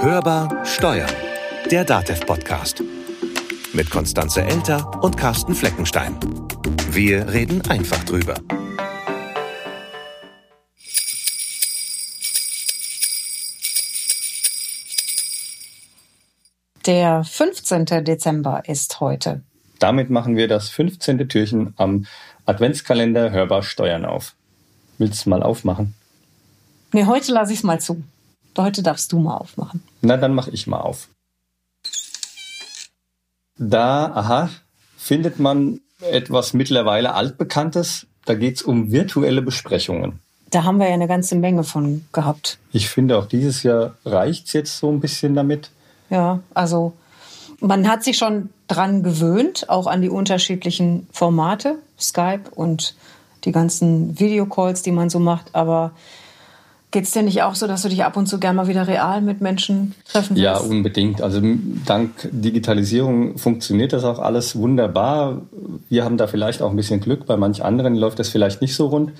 Hörbar Steuern, der DATEV-Podcast. Mit Konstanze Elter und Carsten Fleckenstein. Wir reden einfach drüber. Der 15. Dezember ist heute. Damit machen wir das 15. Türchen am Adventskalender Hörbar Steuern auf. Willst du mal aufmachen? Nee, heute lasse ich es mal zu. Heute darfst du mal aufmachen. Na, dann mache ich mal auf. Da, aha, findet man etwas mittlerweile altbekanntes. Da geht es um virtuelle Besprechungen. Da haben wir ja eine ganze Menge von gehabt. Ich finde auch dieses Jahr reicht es jetzt so ein bisschen damit. Ja, also man hat sich schon dran gewöhnt, auch an die unterschiedlichen Formate, Skype und die ganzen Videocalls, die man so macht. Aber Geht es dir nicht auch so, dass du dich ab und zu gerne mal wieder real mit Menschen treffen willst? Ja, unbedingt. Also dank Digitalisierung funktioniert das auch alles wunderbar. Wir haben da vielleicht auch ein bisschen Glück. Bei manch anderen läuft das vielleicht nicht so rund.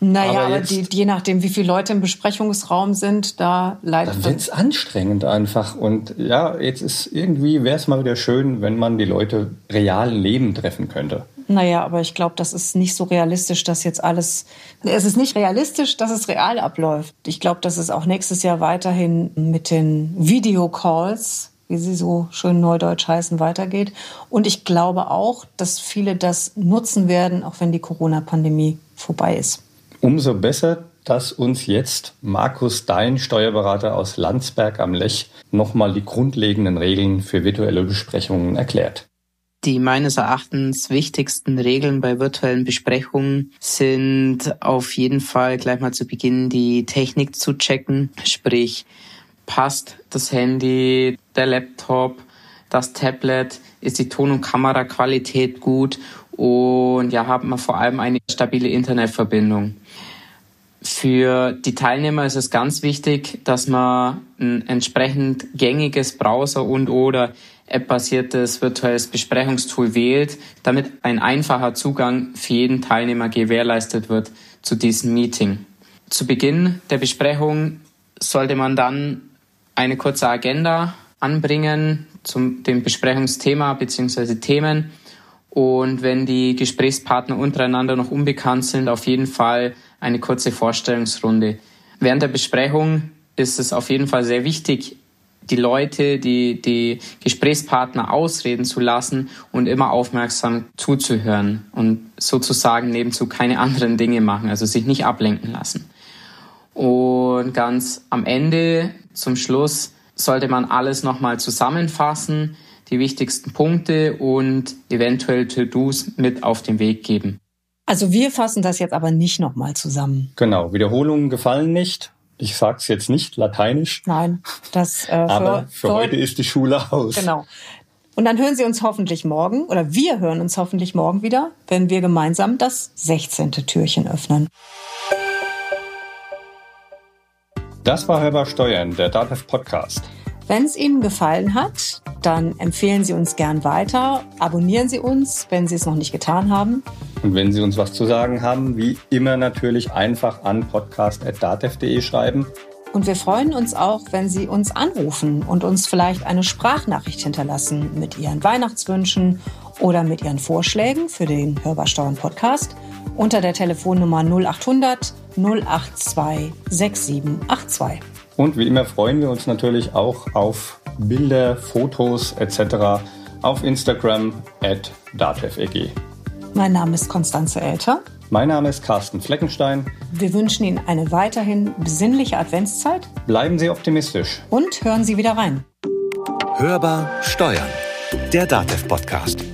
Naja, aber, aber die, je nachdem, wie viele Leute im Besprechungsraum sind, da leidet Dann wird es anstrengend einfach. Und ja, jetzt ist irgendwie, wäre es mal wieder schön, wenn man die Leute real im Leben treffen könnte. Naja, aber ich glaube, das ist nicht so realistisch, dass jetzt alles. Es ist nicht realistisch, dass es real abläuft. Ich glaube, dass es auch nächstes Jahr weiterhin mit den Videocalls, wie sie so schön neudeutsch heißen, weitergeht. Und ich glaube auch, dass viele das nutzen werden, auch wenn die Corona-Pandemie vorbei ist. Umso besser, dass uns jetzt Markus Dein, Steuerberater aus Landsberg am Lech, nochmal die grundlegenden Regeln für virtuelle Besprechungen erklärt. Die meines Erachtens wichtigsten Regeln bei virtuellen Besprechungen sind auf jeden Fall gleich mal zu Beginn die Technik zu checken, sprich passt das Handy, der Laptop, das Tablet, ist die Ton- und Kameraqualität gut und ja, haben wir vor allem eine stabile Internetverbindung. Für die Teilnehmer ist es ganz wichtig, dass man ein entsprechend gängiges Browser und oder App-basiertes virtuelles Besprechungstool wählt, damit ein einfacher Zugang für jeden Teilnehmer gewährleistet wird zu diesem Meeting. Zu Beginn der Besprechung sollte man dann eine kurze Agenda anbringen zum dem Besprechungsthema bzw. Themen und wenn die Gesprächspartner untereinander noch unbekannt sind, auf jeden Fall eine kurze Vorstellungsrunde. Während der Besprechung ist es auf jeden Fall sehr wichtig, die Leute, die, die Gesprächspartner ausreden zu lassen und immer aufmerksam zuzuhören und sozusagen nebenzu keine anderen Dinge machen, also sich nicht ablenken lassen. Und ganz am Ende, zum Schluss, sollte man alles nochmal zusammenfassen, die wichtigsten Punkte und eventuell To-Dos mit auf den Weg geben. Also wir fassen das jetzt aber nicht nochmal zusammen. Genau, Wiederholungen gefallen nicht. Ich sage es jetzt nicht lateinisch. Nein, das. Äh, aber für, für heute ist die Schule aus. Genau. Und dann hören Sie uns hoffentlich morgen oder wir hören uns hoffentlich morgen wieder, wenn wir gemeinsam das 16. Türchen öffnen. Das war Hörbar Steuern, der DATEV Podcast. Wenn es Ihnen gefallen hat, dann empfehlen Sie uns gern weiter. Abonnieren Sie uns, wenn Sie es noch nicht getan haben. Und wenn Sie uns was zu sagen haben, wie immer natürlich einfach an podcast.datev.de schreiben. Und wir freuen uns auch, wenn Sie uns anrufen und uns vielleicht eine Sprachnachricht hinterlassen mit Ihren Weihnachtswünschen oder mit Ihren Vorschlägen für den Hörbar Steuern Podcast unter der Telefonnummer 0800 082 6782. Und wie immer freuen wir uns natürlich auch auf Bilder, Fotos etc. auf Instagram at dateveg. Mein Name ist Konstanze Elter. Mein Name ist Carsten Fleckenstein. Wir wünschen Ihnen eine weiterhin besinnliche Adventszeit. Bleiben Sie optimistisch. Und hören Sie wieder rein. Hörbar Steuern. Der Datev-Podcast.